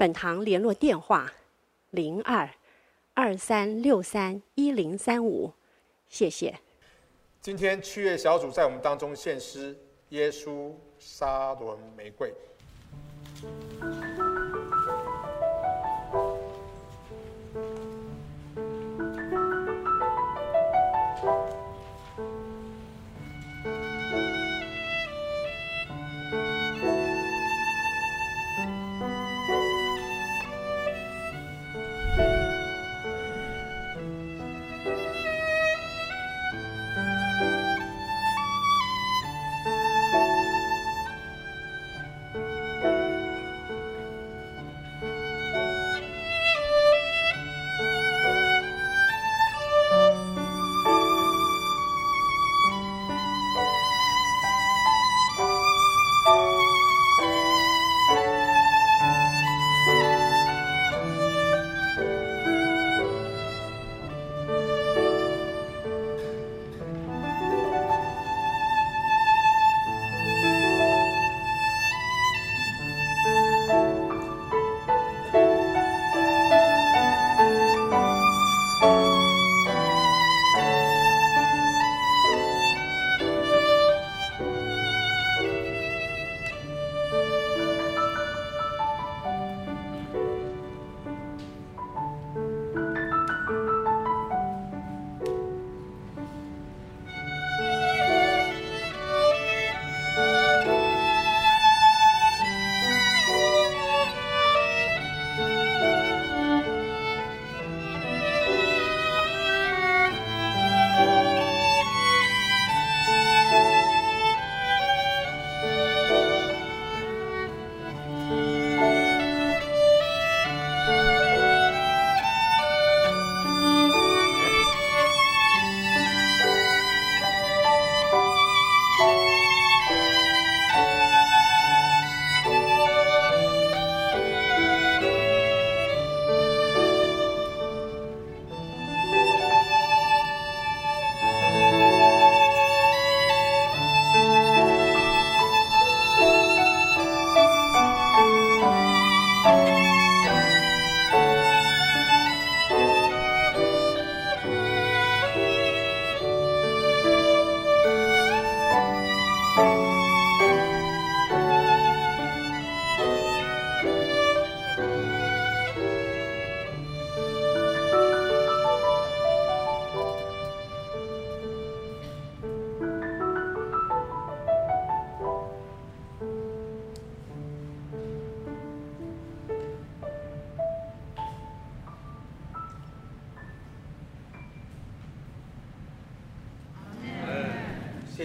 本堂联络电话：零二二三六三一零三五，谢谢。今天七月小组在我们当中献诗《耶稣沙伦玫瑰》。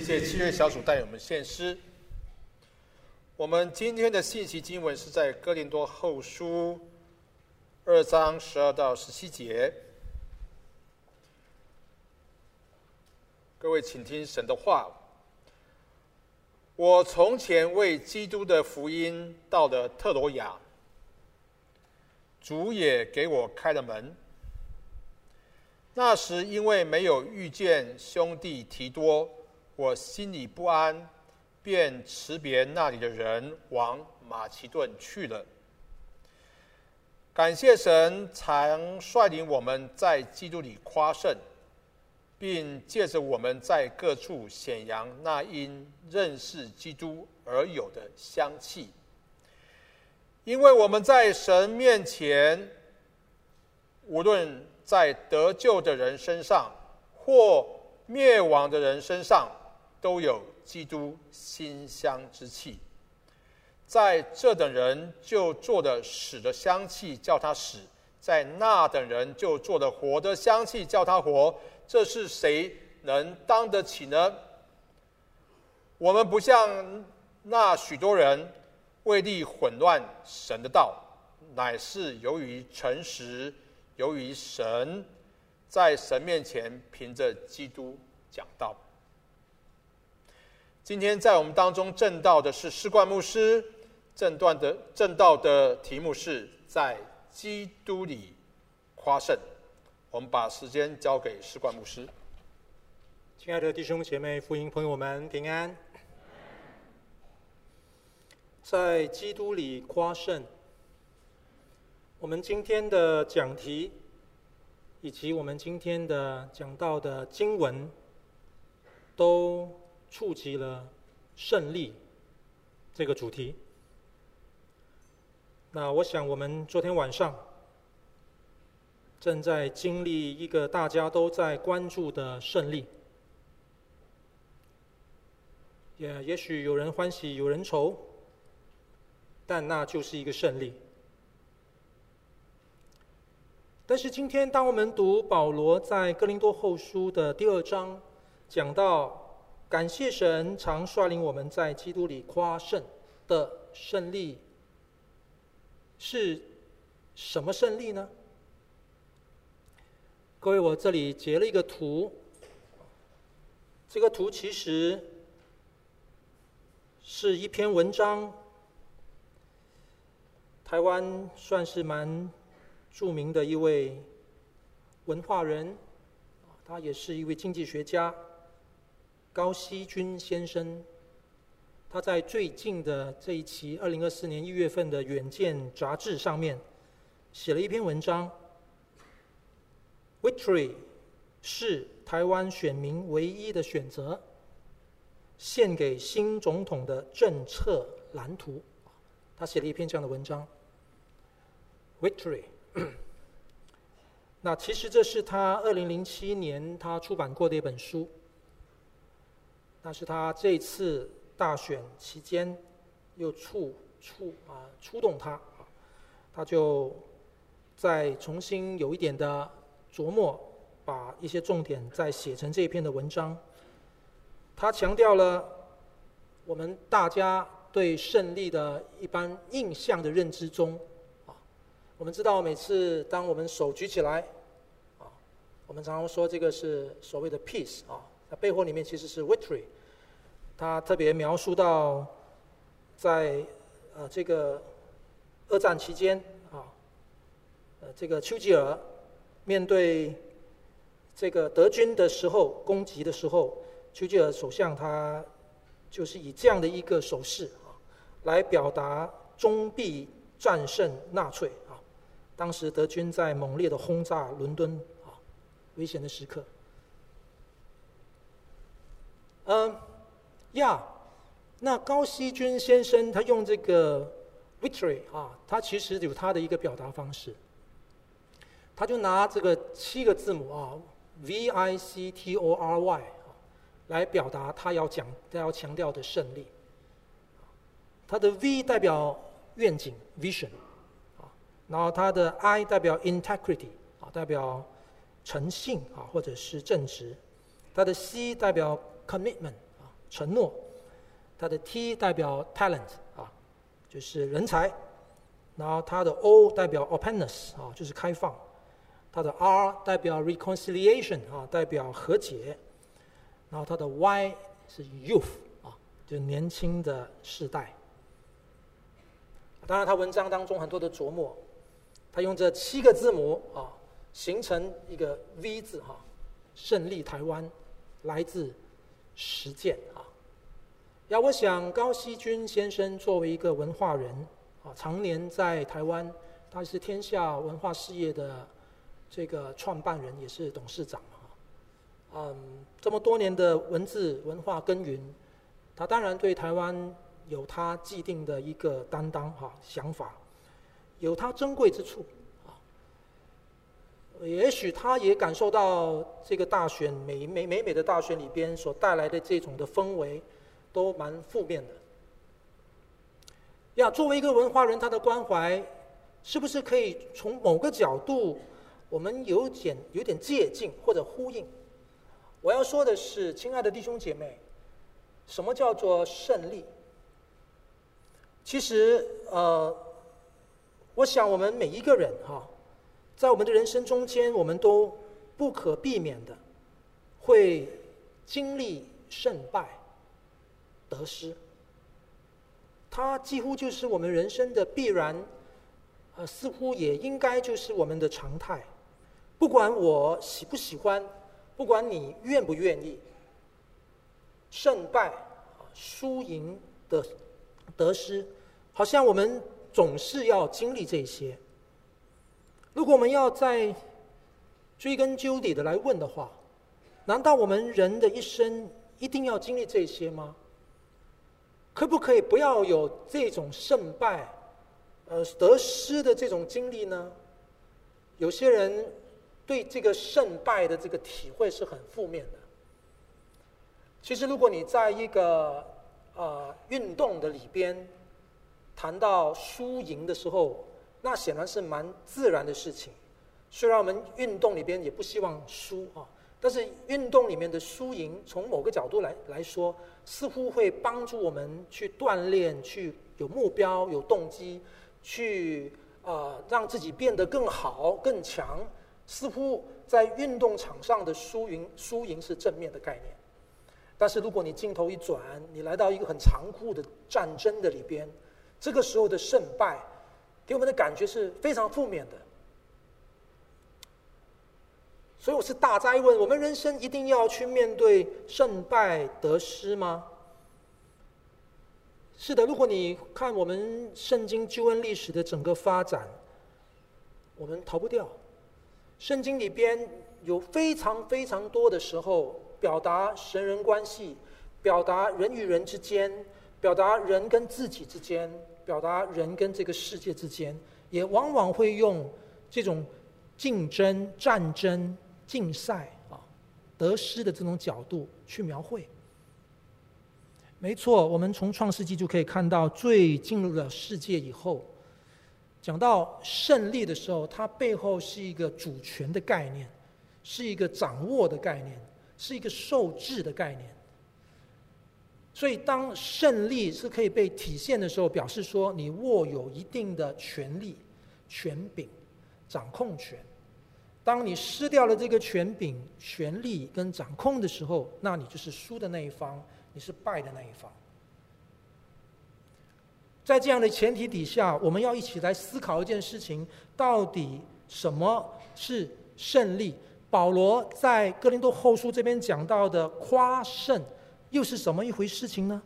谢谢七月小组带我们献诗。我们今天的信息经文是在哥林多后书二章十二到十七节。各位，请听神的话。我从前为基督的福音到了特罗亚，主也给我开了门。那时因为没有遇见兄弟提多。我心里不安，便辞别那里的人，往马其顿去了。感谢神，常率领我们在基督里夸胜，并借着我们在各处显扬那因认识基督而有的香气。因为我们在神面前，无论在得救的人身上，或灭亡的人身上，都有基督馨香之气，在这等人就做的死的香气，叫他死；在那等人就做的活的香气，叫他活。这是谁能当得起呢？我们不像那许多人为利混乱神的道，乃是由于诚实，由于神，在神面前凭着基督讲道。今天在我们当中证道的是士冠牧师，证断的证道的题目是在基督里夸胜。我们把时间交给士冠牧师。亲爱的弟兄姐妹、福音朋友们，平安。在基督里夸胜。我们今天的讲题，以及我们今天的讲到的经文，都触及了胜利这个主题。那我想，我们昨天晚上正在经历一个大家都在关注的胜利。也也许有人欢喜，有人愁，但那就是一个胜利。但是今天，当我们读保罗在哥林多后书的第二章，讲到。感谢神常率领我们在基督里夸胜的胜利，是什么胜利呢？各位，我这里截了一个图，这个图其实是一篇文章，台湾算是蛮著名的一位文化人，他也是一位经济学家。高希均先生，他在最近的这一期二零二四年一月份的《远见》杂志上面写了一篇文章。Victory 是台湾选民唯一的选择，献给新总统的政策蓝图。他写了一篇这样的文章。Victory，那其实这是他二零零七年他出版过的一本书。那是他这次大选期间又触触啊触动他，他就再重新有一点的琢磨，把一些重点再写成这一篇的文章。他强调了我们大家对胜利的一般印象的认知中，啊，我们知道每次当我们手举起来，啊，我们常常说这个是所谓的 peace 啊。背后里面其实是 victory，他特别描述到，在呃这个二战期间啊，呃这个丘吉尔面对这个德军的时候攻击的时候，丘吉尔首相他就是以这样的一个手势啊，来表达终必战胜纳粹啊。当时德军在猛烈的轰炸伦敦啊，危险的时刻。嗯，呀，那高希君先生他用这个 victory 啊，他其实有他的一个表达方式。他就拿这个七个字母啊，V I C T O R Y 啊，来表达他要讲、他要强调的胜利。他的 V 代表愿景 vision 啊，然后他的 I 代表 integrity 啊，代表诚信啊，或者是正直。他的 C 代表 commitment 啊，承诺，它的 T 代表 talent 啊，就是人才，然后它的 O 代表 openness 啊，就是开放，它的 R 代表 reconciliation 啊，代表和解，然后它的 Y 是 youth 啊，就是年轻的世代。当然，他文章当中很多的琢磨，他用这七个字母啊，形成一个 V 字哈，胜利台湾，来自。实践啊，要我想高希均先生作为一个文化人啊，常年在台湾，他是天下文化事业的这个创办人，也是董事长啊。嗯，这么多年的文字文化耕耘，他当然对台湾有他既定的一个担当哈想法，有他珍贵之处。也许他也感受到这个大选美美美美的大选里边所带来的这种的氛围，都蛮负面的。呀，作为一个文化人，他的关怀是不是可以从某个角度，我们有点有点借镜或者呼应？我要说的是，亲爱的弟兄姐妹，什么叫做胜利？其实，呃，我想我们每一个人哈，在我们的人生中间，我们都不可避免的会经历胜败、得失。它几乎就是我们人生的必然，呃，似乎也应该就是我们的常态。不管我喜不喜欢，不管你愿不愿意，胜败、输赢的得失，好像我们总是要经历这些。如果我们要再追根究底的来问的话，难道我们人的一生一定要经历这些吗？可不可以不要有这种胜败、呃得失的这种经历呢？有些人对这个胜败的这个体会是很负面的。其实，如果你在一个呃运动的里边谈到输赢的时候，那显然是蛮自然的事情。虽然我们运动里边也不希望输啊。但是运动里面的输赢，从某个角度来来说，似乎会帮助我们去锻炼，去有目标、有动机，去呃让自己变得更好、更强。似乎在运动场上的输赢，输赢是正面的概念。但是如果你镜头一转，你来到一个很残酷的战争的里边，这个时候的胜败，给我们的感觉是非常负面的。所以我是大灾问：我们人生一定要去面对胜败得失吗？是的，如果你看我们圣经救恩历史的整个发展，我们逃不掉。圣经里边有非常非常多的时候，表达神人关系，表达人与人之间，表达人跟自己之间，表达人跟这个世界之间，也往往会用这种竞争、战争。竞赛啊，得失的这种角度去描绘，没错，我们从创世纪就可以看到，罪进入了世界以后，讲到胜利的时候，它背后是一个主权的概念，是一个掌握的概念，是一个受制的概念。所以，当胜利是可以被体现的时候，表示说你握有一定的权力、权柄、掌控权。当你失掉了这个权柄、权力跟掌控的时候，那你就是输的那一方，你是败的那一方。在这样的前提底下，我们要一起来思考一件事情：到底什么是胜利？保罗在哥林多后书这边讲到的夸胜，又是什么一回事情呢？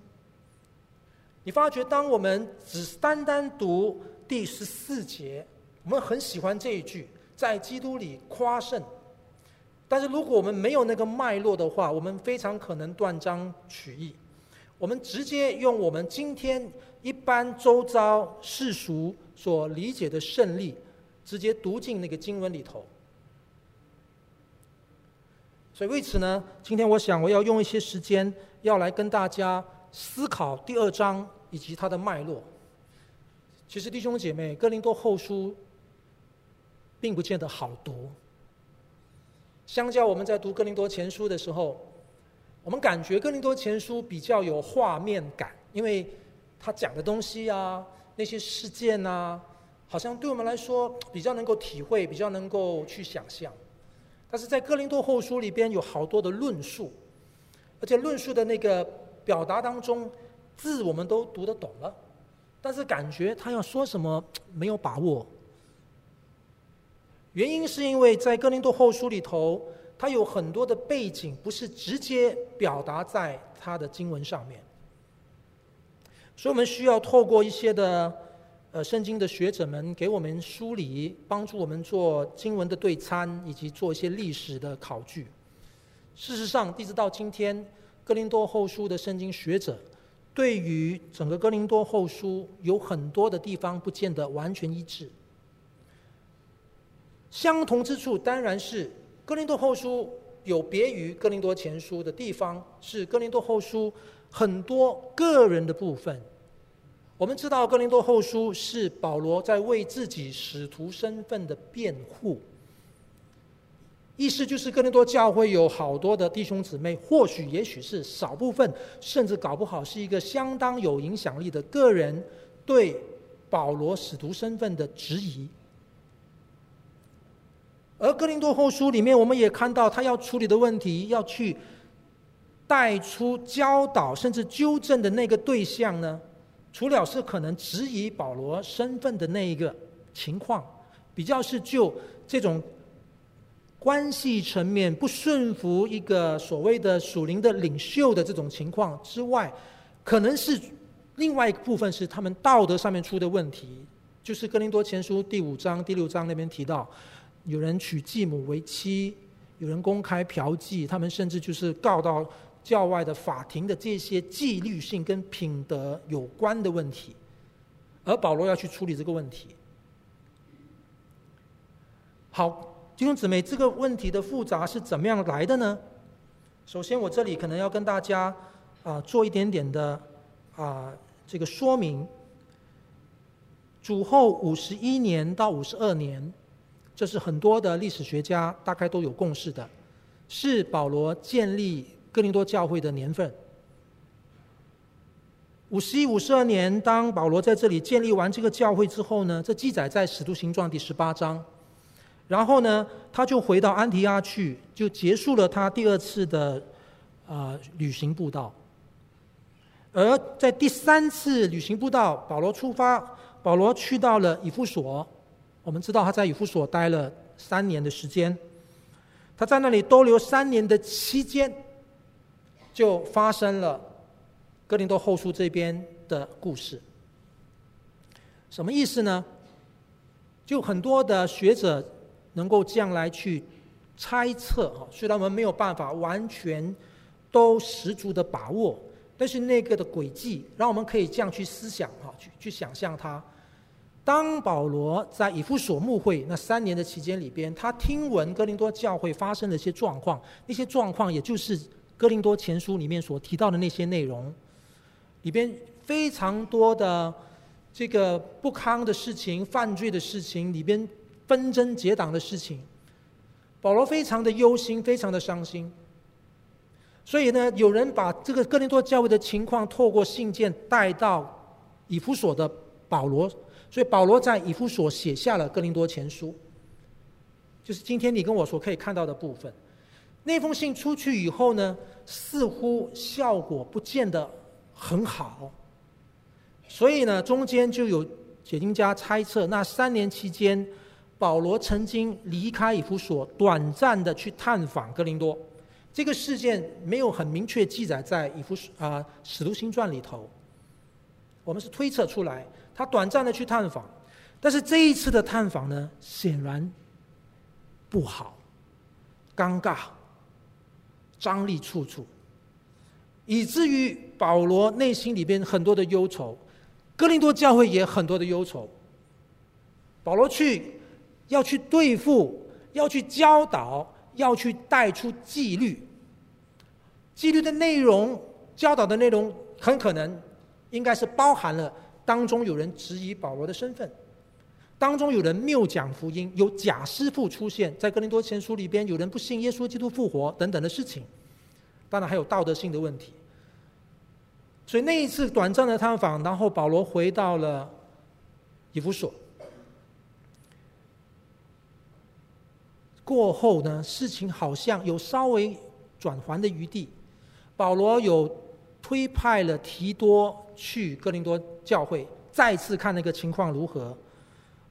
你发觉，当我们只单单读第十四节，我们很喜欢这一句。在基督里夸胜，但是如果我们没有那个脉络的话，我们非常可能断章取义。我们直接用我们今天一般周遭世俗所理解的胜利，直接读进那个经文里头。所以为此呢，今天我想我要用一些时间，要来跟大家思考第二章以及它的脉络。其实弟兄姐妹，哥林多后书。并不见得好读。相较我们在读哥林多前书的时候，我们感觉哥林多前书比较有画面感，因为他讲的东西啊，那些事件啊，好像对我们来说比较能够体会，比较能够去想象。但是在哥林多后书里边有好多的论述，而且论述的那个表达当中，字我们都读得懂了，但是感觉他要说什么没有把握。原因是因为在哥林多后书里头，它有很多的背景不是直接表达在它的经文上面，所以我们需要透过一些的呃圣经的学者们给我们梳理，帮助我们做经文的对参，以及做一些历史的考据。事实上，一直到今天，哥林多后书的圣经学者对于整个哥林多后书有很多的地方不见得完全一致。相同之处当然是哥林多后书有别于哥林多前书的地方，是哥林多后书很多个人的部分。我们知道哥林多后书是保罗在为自己使徒身份的辩护，意思就是哥林多教会有好多的弟兄姊妹，或许也许是少部分，甚至搞不好是一个相当有影响力的个人，对保罗使徒身份的质疑。而哥林多后书里面，我们也看到他要处理的问题，要去带出教导甚至纠正的那个对象呢，除了是可能质疑保罗身份的那一个情况，比较是就这种关系层面不顺服一个所谓的属灵的领袖的这种情况之外，可能是另外一个部分是他们道德上面出的问题，就是哥林多前书第五章第六章那边提到。有人娶继母为妻，有人公开嫖妓，他们甚至就是告到教外的法庭的这些纪律性跟品德有关的问题，而保罗要去处理这个问题。好，弟兄姊妹，这个问题的复杂是怎么样来的呢？首先，我这里可能要跟大家啊、做一点点的啊、这个说明。主后五十一年到五十二年。这是很多的历史学家大概都有共识的，是保罗建立哥林多教会的年份。五十一、五十二年，当保罗在这里建立完这个教会之后呢，这记载在《使徒行传》第十八章。然后呢，他就回到安提阿去，就结束了他第二次的啊、呃、旅行步道。而在第三次旅行步道，保罗出发，保罗去到了以弗所。我们知道他在以弗所待了三年的时间，他在那里逗留三年的期间，就发生了哥林多后书这边的故事。什么意思呢？就很多的学者能够这样来去猜测哈，虽然我们没有办法完全都十足的把握，但是那个的轨迹让我们可以这样去思想哈，去去想象它。当保罗在以弗所牧会那三年的期间里边，他听闻哥林多教会发生的一些状况，那些状况也就是哥林多前书里面所提到的那些内容，里边非常多的这个不堪的事情、犯罪的事情，里边纷争结党的事情，保罗非常的忧心，非常的伤心。所以呢，有人把这个哥林多教会的情况透过信件带到以弗所的保罗。所以保罗在以弗所写下了哥林多前书，就是今天你跟我所可以看到的部分。那封信出去以后呢，似乎效果不见得很好。所以呢，中间就有解经家猜测，那三年期间，保罗曾经离开以弗所，短暂的去探访哥林多。这个事件没有很明确记载在以弗所啊使徒行传里头，我们是推测出来。他短暂的去探访，但是这一次的探访呢，显然不好，尴尬，张力处处，以至于保罗内心里边很多的忧愁，哥林多教会也很多的忧愁。保罗去要去对付，要去教导，要去带出纪律，纪律的内容，教导的内容，很可能应该是包含了。当中有人质疑保罗的身份，当中有人谬讲福音，有假师傅出现在哥林多前书里边，有人不信耶稣基督复活等等的事情，当然还有道德性的问题。所以那一次短暂的探访，然后保罗回到了以弗所。过后呢，事情好像有稍微转圜的余地，保罗有推派了提多去哥林多。教会再次看那个情况如何？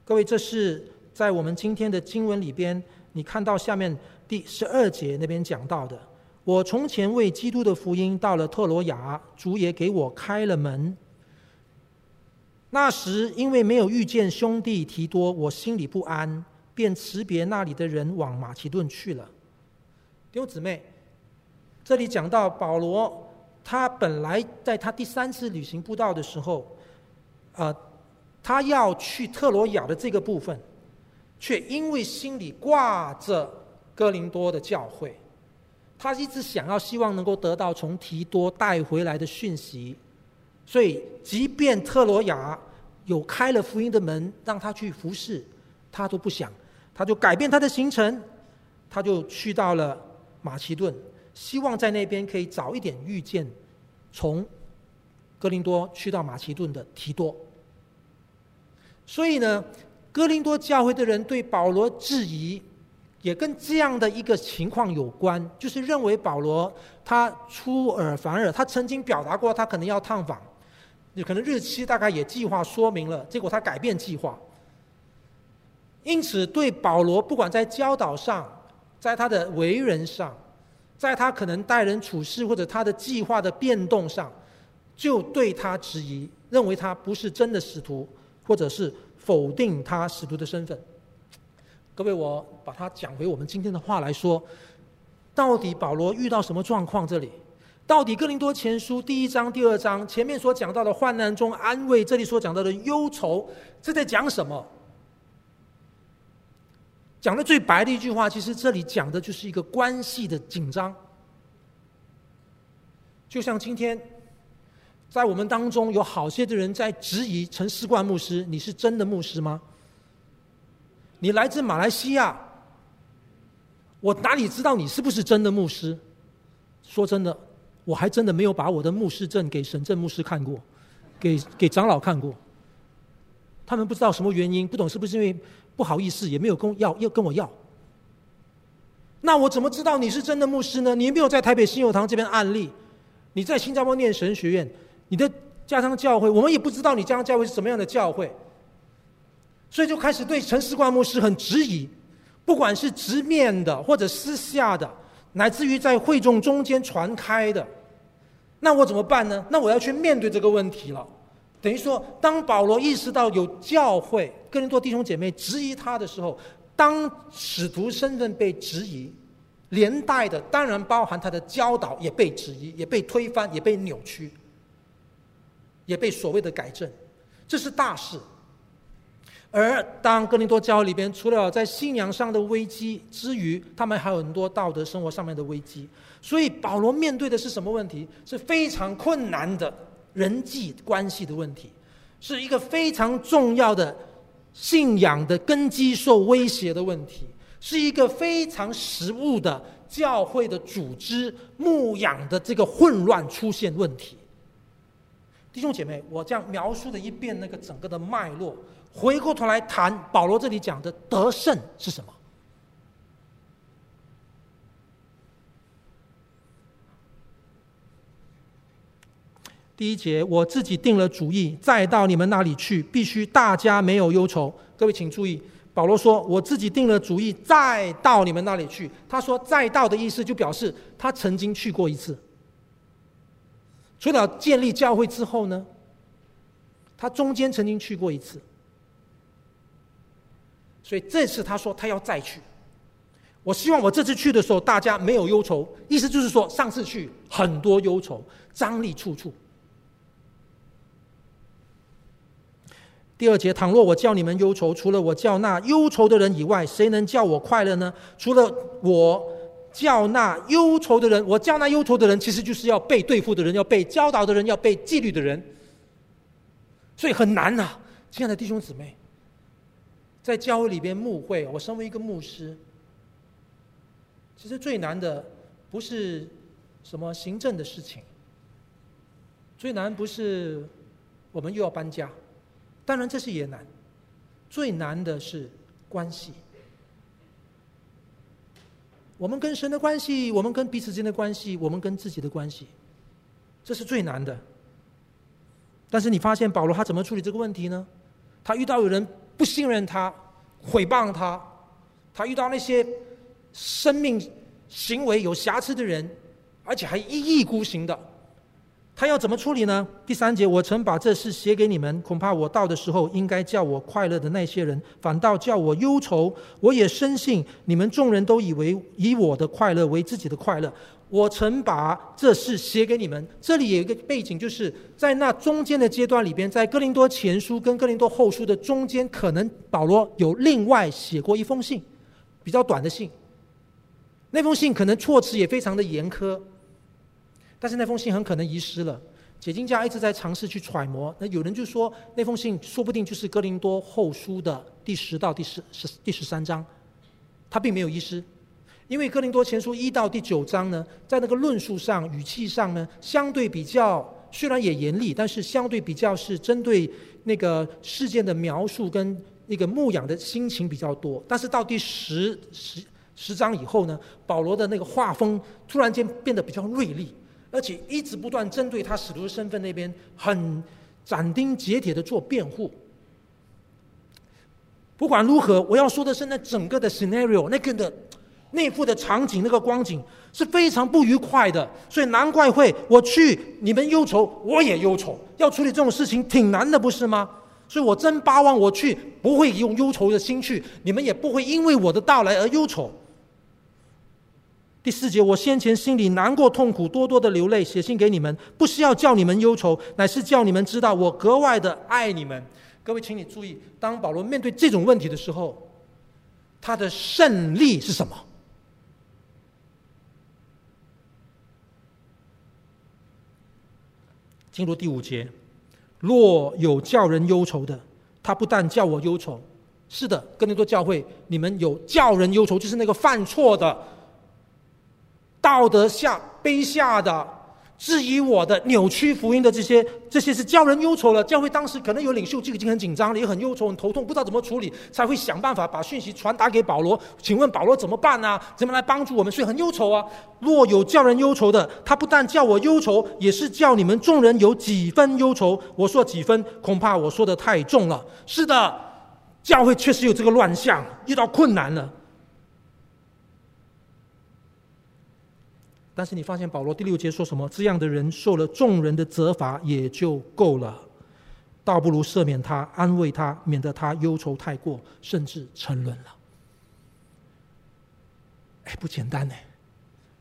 各位，这是在我们今天的经文里边，你看到下面第十二节那边讲到的。我从前为基督的福音到了特罗亚，主也给我开了门。那时因为没有遇见兄弟提多，我心里不安，便辞别那里的人往马其顿去了。弟兄姊妹，这里讲到保罗，他本来在他第三次旅行布道的时候。呃，他要去特罗亚的这个部分，却因为心里挂着哥林多的教会，他一直想要希望能够得到从提多带回来的讯息，所以即便特罗亚有开了福音的门让他去服侍，他都不想，他就改变他的行程，他就去到了马其顿，希望在那边可以早一点遇见从哥林多去到马其顿的提多。所以呢，哥林多教会的人对保罗质疑，也跟这样的一个情况有关，就是认为保罗他出尔反尔，他曾经表达过他可能要探访，有可能日期大概也计划说明了，结果他改变计划。因此，对保罗不管在教导上，在他的为人上，在他可能待人处事或者他的计划的变动上，就对他质疑，认为他不是真的使徒，或者是否定他使徒的身份。各位，我把它讲回我们今天的话来说，到底保罗遇到什么状况？这里，到底哥林多前书第一章、第二章前面所讲到的患难中安慰，这里所讲到的忧愁，这在讲什么？讲的最白的一句话，其实这里讲的就是一个关系的紧张。就像今天，在我们当中有好些的人在质疑陈世冠牧师：“你是真的牧师吗？你来自马来西亚，我哪里知道你是不是真的牧师？”说真的，我还真的没有把我的牧师证给沈正牧师看过，给给长老看过。他们不知道什么原因，不懂是不是因为。不好意思，也没有跟要要跟我要。那我怎么知道你是真的牧师呢？你没有在台北新友堂这边案例，你在新加坡念神学院，你的家乡教会，我们也不知道你家乡教会是什么样的教会，所以就开始对陈世冠牧师很质疑，不管是直面的或者私下的，乃至于在会众中间传开的，那我怎么办呢？那我要去面对这个问题了。等于说，当保罗意识到有教会哥林多弟兄姐妹质疑他的时候，当使徒身份被质疑，连带的当然包含他的教导也被质疑，也被推翻，也被扭曲，也被所谓的改正，这是大事。而当哥林多教里边除了在信仰上的危机之余，他们还有很多道德生活上面的危机，所以保罗面对的是什么问题？是非常困难的。人际关系的问题，是一个非常重要的信仰的根基受威胁的问题，是一个非常实务的教会的组织牧养的这个混乱出现问题。弟兄姐妹，我这样描述了一遍那个整个的脉络，回过头来谈保罗这里讲的得胜是什么？第一节，我自己定了主意，再到你们那里去，必须大家没有忧愁。各位请注意，保罗说：“我自己定了主意，再到你们那里去。”他说“再到”的意思，就表示他曾经去过一次。除了建立教会之后呢，他中间曾经去过一次。所以这次他说他要再去。我希望我这次去的时候，大家没有忧愁。意思就是说，上次去很多忧愁，张力处处。第二节，倘若我叫你们忧愁，除了我叫那忧愁的人以外，谁能叫我快乐呢？除了我叫那忧愁的人，我叫那忧愁的人，其实就是要被对付的人，要被教导的人，要被纪律的人。所以很难呐，亲爱的弟兄姊妹，在教会里边牧会，我身为一个牧师，其实最难的不是什么行政的事情，最难不是我们又要搬家。当然，这是也难。最难的是关系。我们跟神的关系，我们跟彼此之间的关系，我们跟自己的关系，这是最难的。但是你发现保罗他怎么处理这个问题呢？他遇到有人不信任他、毁谤他，他遇到那些生命行为有瑕疵的人，而且还一意孤行的。他要怎么处理呢？第三节，我曾把这事写给你们，恐怕我到的时候，应该叫我快乐的那些人，反倒叫我忧愁。我也深信你们众人都以为以我的快乐为自己的快乐。我曾把这事写给你们。这里有一个背景，就是在那中间的阶段里边，在哥林多前书跟哥林多后书的中间，可能保罗有另外写过一封信，比较短的信。那封信可能措辞也非常的严苛。但是那封信很可能遗失了，解经家一直在尝试去揣摩。那有人就说，那封信说不定就是哥林多后书的第十到第十十第十三章，他并没有遗失，因为哥林多前书一到第九章呢，在那个论述上、语气上呢，相对比较虽然也严厉，但是相对比较是针对那个事件的描述跟那个牧养的心情比较多。但是到第十十十章以后呢，保罗的那个画风突然间变得比较锐利，而且一直不断针对他使徒的身份那边很斩钉截铁的做辩护。不管如何，我要说的是，那整个的 scenario，那个的那幅的场景，那个光景是非常不愉快的。所以难怪会我去，你们忧愁，我也忧愁。要处理这种事情挺难的，不是吗？所以我真巴望我去，不会用忧愁的心去，你们也不会因为我的到来而忧愁。第四节，我先前心里难过痛苦，多多的流泪，写信给你们，不是要叫你们忧愁，乃是叫你们知道我格外的爱你们。各位，请你注意，当保罗面对这种问题的时候，他的胜利是什么？进入第五节，若有叫人忧愁的，他不但叫我忧愁，是的，哥林多教会，你们有叫人忧愁，就是那个犯错的、道德下卑下的。质疑我的扭曲福音的这些，这些是叫人忧愁了。教会当时可能有领袖就已经很紧张了，也很忧愁、很头痛，不知道怎么处理，才会想办法把讯息传达给保罗。请问保罗怎么办呢、怎么来帮助我们？所以很忧愁啊。若有叫人忧愁的，他不但叫我忧愁，也是叫你们众人有几分忧愁。我说几分，恐怕我说的太重了。是的，教会确实有这个乱象，遇到困难了。但是你发现保罗第六节说什么？这样的人受了众人的责罚也就够了，倒不如赦免他，安慰他，免得他忧愁太过，甚至沉沦了。哎，不简单呢。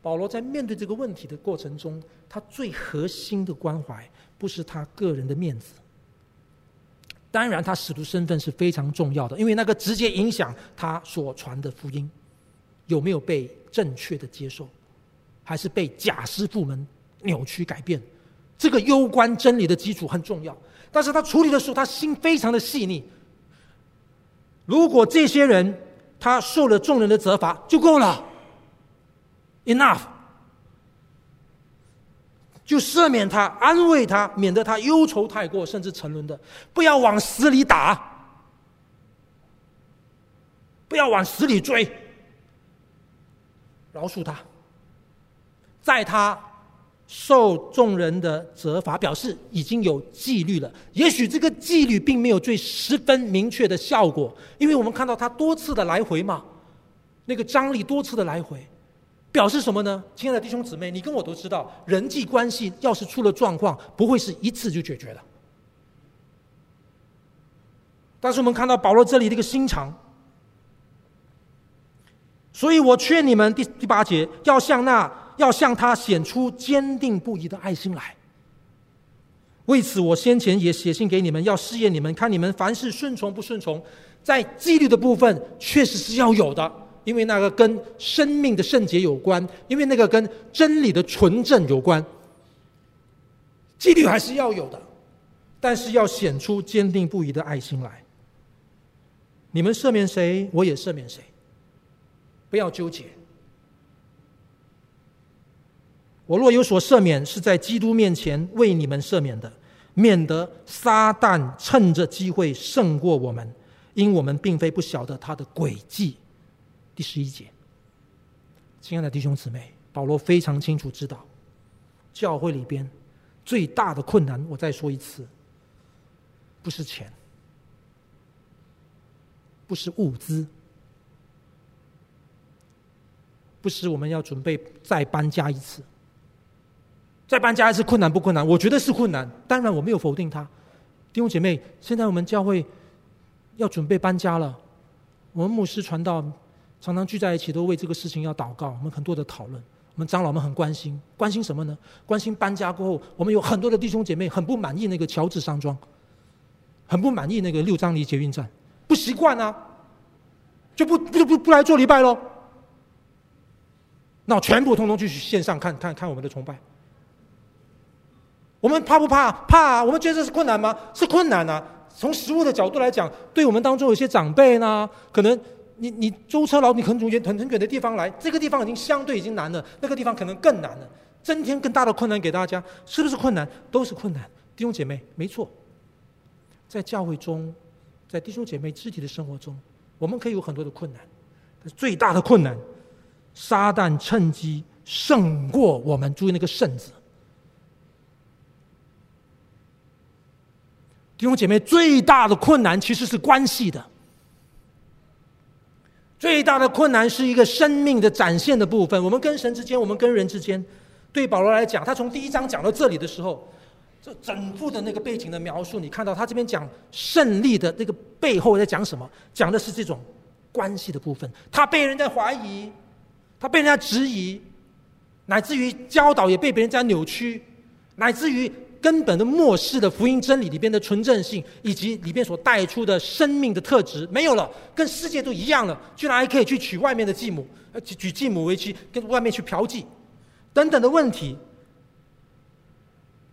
保罗在面对这个问题的过程中，他最核心的关怀不是他个人的面子，当然他使徒身份是非常重要的，因为那个直接影响他所传的福音有没有被正确的接受。还是被假师傅们扭曲改变，这个攸关真理的基础很重要。但是他处理的时候，他心非常的细腻。如果这些人他受了众人的责罚就够了，enough，就赦免他，安慰他，免得他忧愁太过，甚至沉沦的，不要往死里打，不要往死里追，饶恕他。在他受众人的责罚，表示已经有纪律了。也许这个纪律并没有最十分明确的效果，因为我们看到他多次的来回嘛，那个张力多次的来回，表示什么呢？亲爱的弟兄姊妹，你跟我都知道，人际关系要是出了状况，不会是一次就解决的。但是我们看到保罗这里的一个心肠，所以我劝你们第第八节要像那。要向他显出坚定不移的爱心来。为此，我先前也写信给你们，要试验你们，看你们凡事顺从不顺从。在纪律的部分，确实是要有的，因为那个跟生命的圣洁有关，因为那个跟真理的纯正有关。纪律还是要有的，但是要显出坚定不移的爱心来。你们赦免谁，我也赦免谁，不要纠结。我若有所赦免，是在基督面前为你们赦免的，免得撒旦趁着机会胜过我们，因我们并非不晓得他的诡计。第十一节，亲爱的弟兄姊妹，保罗非常清楚知道，教会里边最大的困难，我再说一次，不是钱，不是物资，不是我们要准备再搬家一次。再搬家一次困难不困难？我觉得是困难。当然，我没有否定他。弟兄姐妹，现在我们教会要准备搬家了。我们牧师传道常常聚在一起，都为这个事情要祷告。我们很多的讨论，我们长老们很关心。关心什么呢？关心搬家过后，我们有很多的弟兄姐妹很不满意那个乔治山庄，很不满意那个六张犁捷运站，不习惯啊，就不不不不来做礼拜喽。那我全部通通去线上看看看我们的崇拜。我们怕不怕？怕啊！我们觉得这是困难吗？是困难啊！从食物的角度来讲，对我们当中有些长辈呢，可能你你舟车劳，你可能从远很很远的地方来，这个地方已经相对已经难了，那个地方可能更难了，增添更大的困难给大家，是不是困难？都是困难，弟兄姐妹，没错。在教会中，在弟兄姐妹肢体的生活中，我们可以有很多的困难，但最大的困难，撒旦趁机胜过我们。注意那个“胜”字。弟兄姐妹，最大的困难其实是关系的。最大的困难是一个生命的展现的部分。我们跟神之间，我们跟人之间。对保罗来讲，他从第一章讲到这里的时候，这整部的那个背景的描述，你看到他这边讲胜利的那个背后在讲什么？讲的是这种关系的部分。他被人家怀疑，他被人家质疑，乃至于教导也被别人家扭曲，乃至于。根本的漠视的福音真理里边的纯正性，以及里边所带出的生命的特质没有了，跟世界都一样了，居然还可以去娶外面的继母，娶继母为妻，跟外面去嫖妓，等等的问题。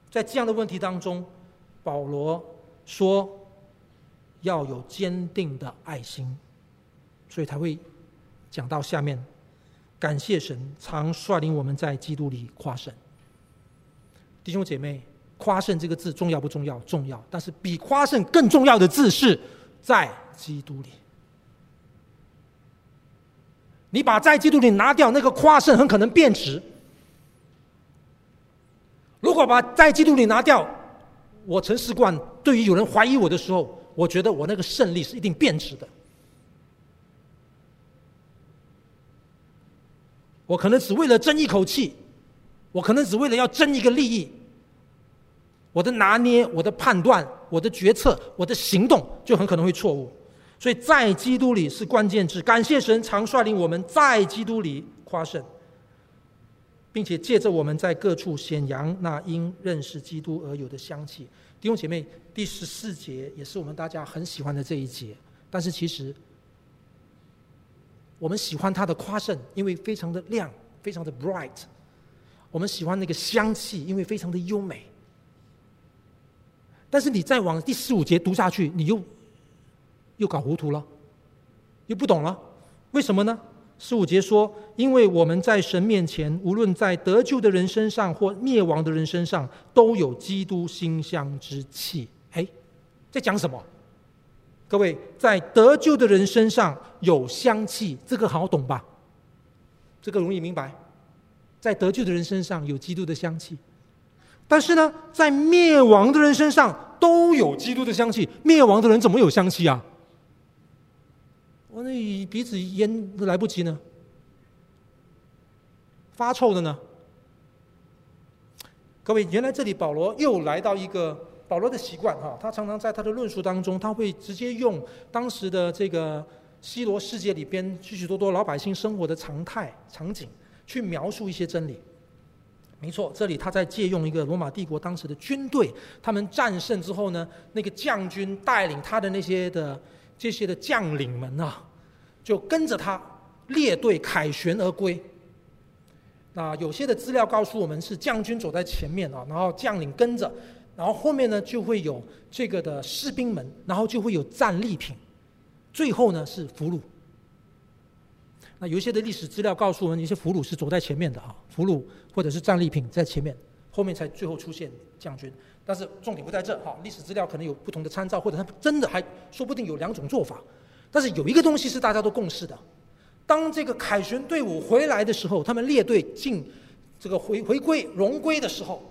在这样的问题当中，保罗说要有坚定的爱心，所以才会讲到下面，感谢神常率领我们在基督里夸胜，弟兄姐妹。夸胜这个字重要不重要？重要。但是比夸胜更重要的字是在基督里。你把在基督里拿掉，那个夸胜很可能变质。如果把在基督里拿掉，我陈士贯对于有人怀疑我的时候，我觉得我那个胜利是一定变质的。我可能只为了争一口气，我可能只为了要争一个利益。我的拿捏，我的判断，我的决策，我的行动，就很可能会错误。所以在基督里是关键字。感谢神常率领我们在基督里夸胜，并且借着我们在各处显扬那因认识基督而有的香气。弟兄姐妹，第十四节也是我们大家很喜欢的这一节。但是其实，我们喜欢它的夸胜，因为非常的亮，非常的 bright。我们喜欢那个香气，因为非常的优美。但是你再往第十五节读下去，你又又搞糊涂了，又不懂了，为什么呢？十五节说：“因为我们在神面前，无论在得救的人身上或灭亡的人身上，都有基督馨香之气。”哎，在讲什么？各位，在得救的人身上有香气，这个好懂吧？这个容易明白，在得救的人身上有基督的香气。但是呢，在灭亡的人身上都有基督的香气。灭亡的人怎么有香气啊？我那鼻子烟都来不及呢，发臭的呢。各位，原来这里保罗又来到一个保罗的习惯哈，他常常在他的论述当中，他会直接用当时的这个西罗世界里边许许多多老百姓生活的常态场景，去描述一些真理。没错，这里他在借用一个罗马帝国当时的军队，他们战胜之后呢，那个将军带领他的那些的这些的将领们啊，就跟着他列队凯旋而归。那有些的资料告诉我们是将军走在前面啊，然后将领跟着，然后后面呢就会有这个的士兵们，然后就会有战利品，最后呢是俘虏。那有一些的历史资料告诉我们，一些俘虏是走在前面的哈，俘虏或者是战利品在前面，后面才最后出现将军。但是重点不在这哈，历史资料可能有不同的参照，或者他真的还说不定有两种做法。但是有一个东西是大家都共识的：当这个凯旋队伍回来的时候，他们列队进这个回回归荣归的时候，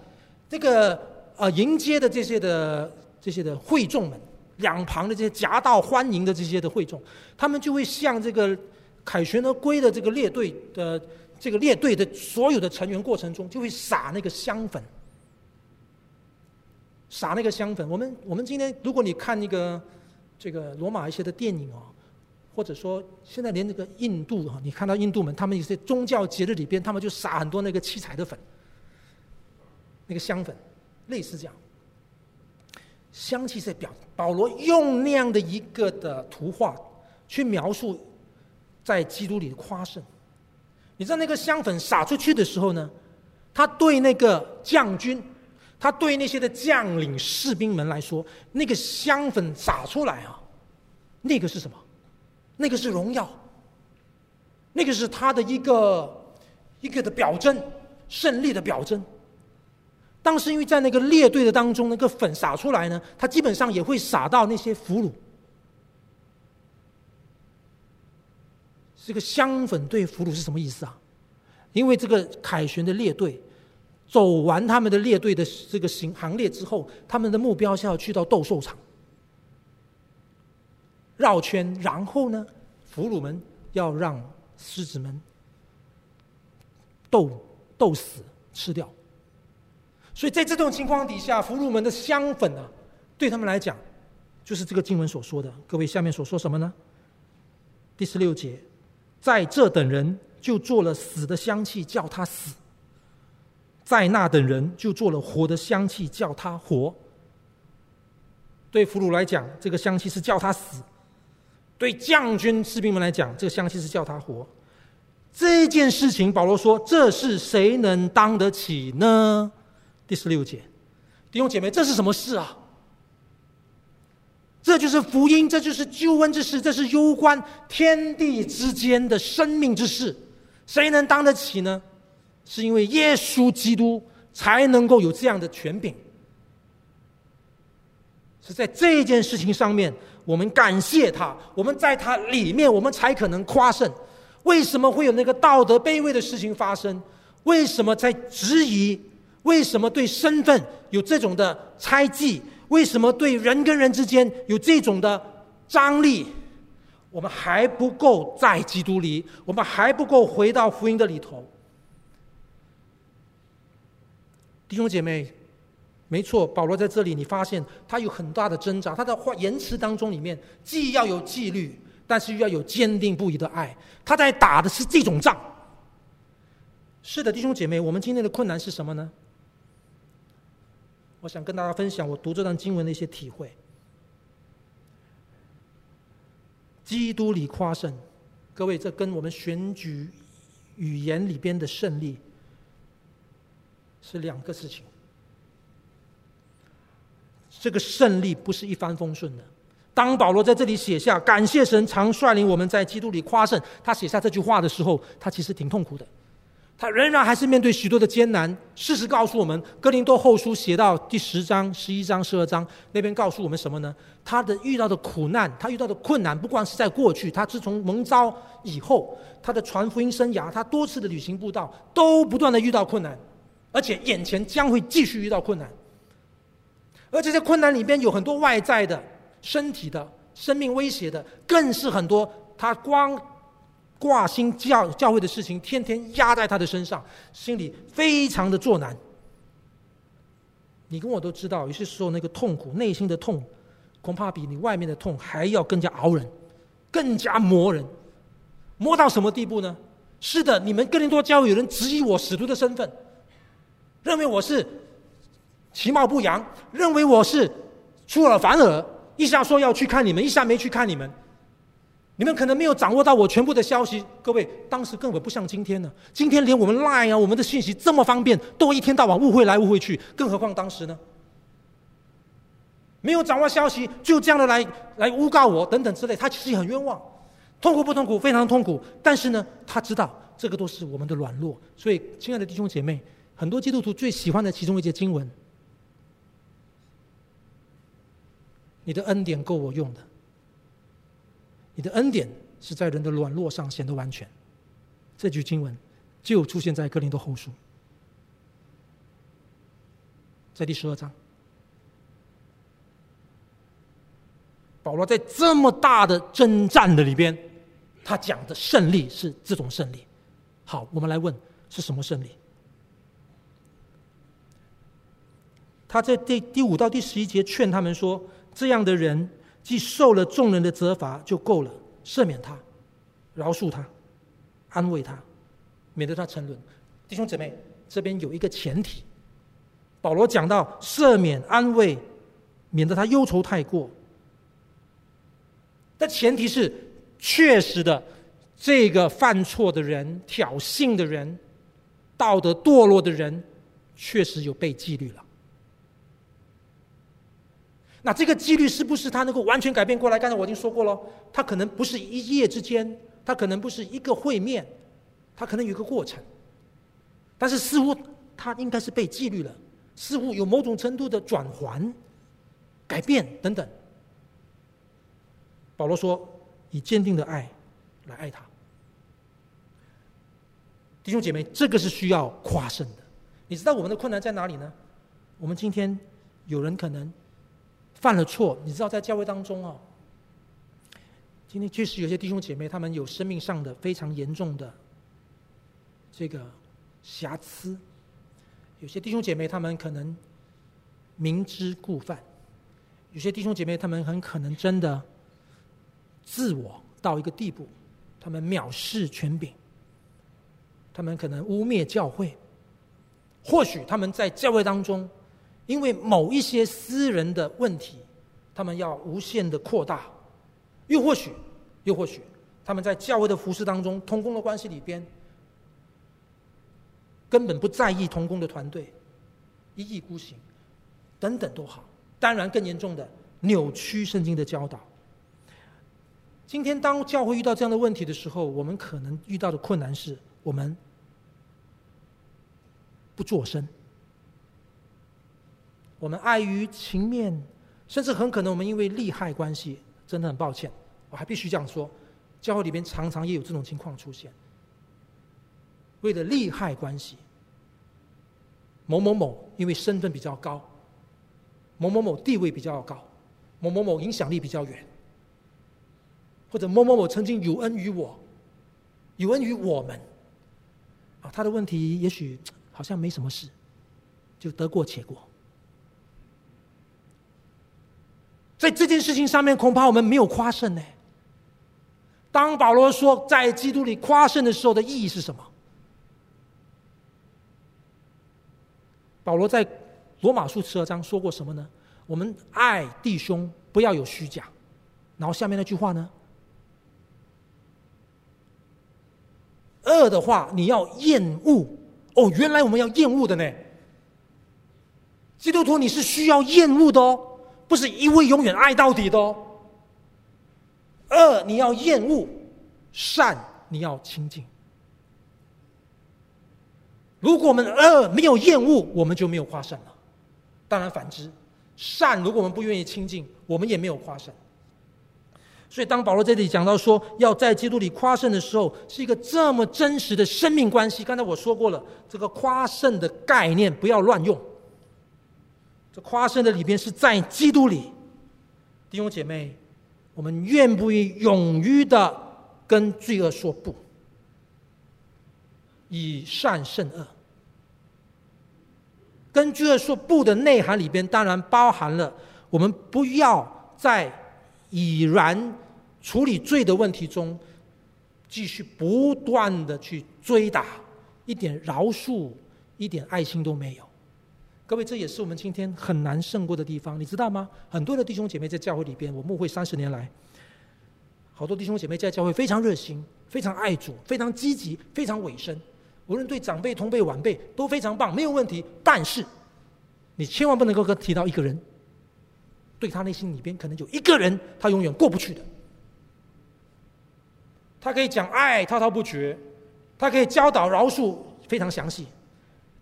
这个呃迎接的这些的这些的会众们，两旁的这些夹道欢迎的这些的会众，他们就会向这个。凯旋而归的这个列队的这个列队的所有的成员过程中，就会撒那个香粉，撒那个香粉。我们我们今天，如果你看那个这个罗马一些的电影啊，或者说现在连那个印度啊，你看到印度们他们一些宗教节日里边，他们就撒很多那个七彩的粉，那个香粉，类似这样，香气在表。保罗用那样的一个的图画去描述。在基督里的夸胜，你知道那个香粉撒出去的时候呢，他对那个将军，他对那些的将领士兵们来说，那个香粉撒出来啊，那个是什么？那个是荣耀，那个是他的一个一个的表征，胜利的表征。当时因为在那个列队的当中，那个粉撒出来呢，它基本上也会撒到那些俘虏。这个香粉对俘虏是什么意思啊？因为这个凯旋的列队走完他们的列队的这个行行列之后，他们的目标是要去到斗兽场绕圈，然后呢，俘虏们要让狮子们斗斗死吃掉。所以在这种情况底下，俘虏们的香粉啊，对他们来讲，就是这个经文所说的。各位下面所说什么呢？第十六节，在这等人就做了死的香气，叫他死；在那等人就做了活的香气，叫他活。对俘虏来讲，这个香气是叫他死；对将军士兵们来讲，这个香气是叫他活。这件事情，保罗说：“这是谁能当得起呢？”第十六节，弟兄姐妹，这是什么事啊？这就是福音，这就是救恩之事，这是攸关天地之间的生命之事。谁能当得起呢？是因为耶稣基督才能够有这样的权柄。是在这件事情上面，我们感谢他，我们在他里面，我们才可能夸胜。为什么会有那个道德卑微的事情发生？为什么在质疑？为什么对身份有这种的猜忌？为什么对人跟人之间有这种的张力？我们还不够在基督里，我们还不够回到福音的里头。弟兄姐妹，没错，保罗在这里，你发现他有很大的挣扎。他的话言辞当中里面，既要有纪律，但是又要有坚定不移的爱。他在打的是这种仗。是的，弟兄姐妹，我们今天的困难是什么呢？我想跟大家分享我读这段经文的一些体会。基督里夸胜，各位，这跟我们选举语言里边的胜利是两个事情。这个胜利不是一帆风顺的。当保罗在这里写下“感谢神常率领我们在基督里夸胜”，他写下这句话的时候，他其实挺痛苦的。他仍然还是面对许多的艰难。事实告诉我们，《哥林多后书》写到第十章、十一章、十二章那边，告诉我们什么呢？他的遇到的苦难，他遇到的困难，不光是在过去，他自从蒙召以后，他的传福音生涯，他多次的旅行布道，都不断的遇到困难，而且眼前将会继续遇到困难。而且在困难里边有很多外在的、身体的、生命威胁的，更是很多他光。挂心教教会的事情，天天压在他的身上，心里非常的作难。你跟我都知道，有些时候那个痛苦，内心的痛，恐怕比你外面的痛还要更加熬人，更加磨人。磨到什么地步呢？是的，你们哥林多教会有人质疑我使徒的身份，认为我是其貌不扬，认为我是出尔反尔，一下说要去看你们，一下没去看你们。你们可能没有掌握到我全部的消息，各位，当时根本不像今天呢。今天连我们 Line 啊，我们的信息这么方便，都一天到晚误会来误会去，更何况当时呢？没有掌握消息，就这样的来来诬告我等等之类，他其实也很冤枉，痛苦不痛苦？非常痛苦。但是呢，他知道这个都是我们的软弱，所以，亲爱的弟兄姐妹，很多基督徒最喜欢的其中一节经文：你的恩典够我用的。你的恩典是在人的软弱上显得完全。这句经文就出现在哥林多后书，在第十二章。保罗在这么大的征战的里边，他讲的胜利是这种胜利。好，我们来问是什么胜利？他在第第五到第十一节劝他们说：这样的人。既受了众人的责罚就够了，赦免他，饶恕他，安慰他，免得他沉沦。弟兄姊妹，这边有一个前提，保罗讲到赦免、安慰，免得他忧愁太过。但前提是，确实的，这个犯错的人、挑衅的人、道德堕落的人，确实有被纪律了。那这个纪律是不是他能够完全改变过来？刚才我已经说过了，他可能不是一夜之间，他可能不是一个会面，他可能有一个过程。但是似乎他应该是被纪律了，似乎有某种程度的转换、改变等等。保罗说：“以坚定的爱来爱他。”弟兄姐妹，这个是需要夸胜的。你知道我们的困难在哪里呢？我们今天有人可能犯了错，你知道在教会当中哦，今天确实有些弟兄姐妹他们有生命上的非常严重的这个瑕疵，有些弟兄姐妹他们可能明知故犯，有些弟兄姐妹他们很可能真的自我到一个地步，他们藐视权柄，他们可能污蔑教会，或许他们在教会当中。因为某一些私人的问题，他们要无限的扩大，又或许，又或许，他们在教会的服事当中，同工的关系里边，根本不在意同工的团队，一意孤行，等等都好。当然，更严重的扭曲圣经的教导。今天，当教会遇到这样的问题的时候，我们可能遇到的困难是我们不作声。我们碍于情面，甚至很可能我们因为利害关系，真的很抱歉，我还必须这样说，教会里边常常也有这种情况出现。为了利害关系，某某某因为身份比较高，某某某地位比较高，某某某影响力比较远，或者某某某曾经有恩于我，有恩于我们，啊，他的问题也许好像没什么事，就得过且过。在这件事情上面，恐怕我们没有夸胜呢。当保罗说在基督里夸胜的时候的意义是什么？保罗在罗马书十二章说过什么呢？我们爱弟兄，不要有虚假。然后下面那句话呢？恶的话你要厌恶。哦，原来我们要厌恶的呢。基督徒，你是需要厌恶的哦。不是一味永远爱到底的哦。恶你要厌恶，善你要亲近。如果我们恶没有厌恶，我们就没有夸善了。当然反之，善如果我们不愿意亲近，我们也没有夸善。所以当保罗这里讲到说要在基督里夸胜的时候，是一个这么真实的生命关系。刚才我说过了，这个夸胜的概念不要乱用。这夸胜的里边是在基督里，弟兄姐妹，我们愿不愿意勇于的跟罪恶说不，以善胜恶。跟罪恶说不的内涵里边，当然包含了我们不要在已然处理罪的问题中，继续不断的去追打，一点饶恕、一点爱心都没有。各位，这也是我们今天很难胜过的地方，你知道吗？很多的弟兄姐妹在教会里边，我牧会三十年来，好多弟兄姐妹在教会非常热心，非常爱主，非常积极，非常委身，无论对长辈、同辈、晚辈都非常棒，没有问题。但是，你千万不能够跟提到一个人，对他内心里边可能有一个人，他永远过不去的。他可以讲爱滔滔不绝，他可以教导饶恕非常详细。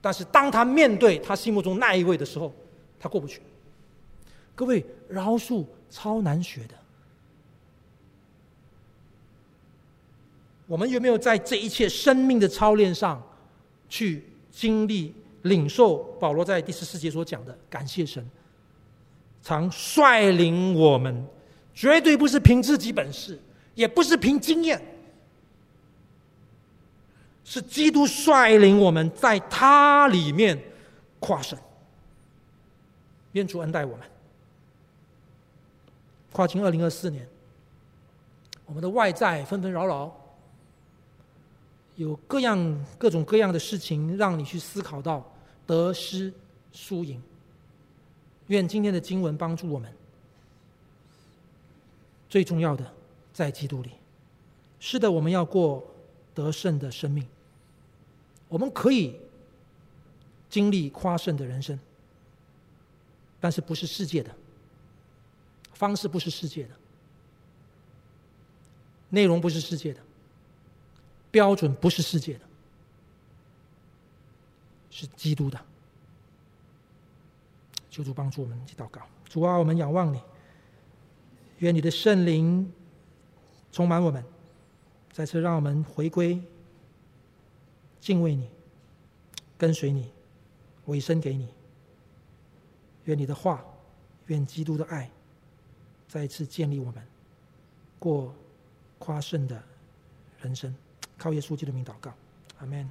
但是当他面对他心目中那一位的时候，他过不去。各位，饶恕超难学的。我们有没有在这一切生命的操练上，去经历、领受保罗在第十四节所讲的？感谢神，常率领我们，绝对不是凭自己本事，也不是凭经验。是基督率领我们在他里面跨胜，愿主恩待我们。跨进二零二四年，我们的外在纷纷扰扰，有各样各种各样的事情让你去思考到得失输赢。愿今天的经文帮助我们。最重要的，在基督里。是的，我们要过得胜的生命。我们可以经历夸胜的人生，但是不是世界的，方式不是世界的，内容不是世界的，标准不是世界的，是基督的。求主帮助我们去祷告。主啊，我们仰望你，愿你的圣灵充满我们，再次让我们回归敬畏你，跟随你，委身给你。愿你的话，愿基督的爱，再一次建立我们，过夸胜的人生。靠耶稣基督的名祷告，阿门。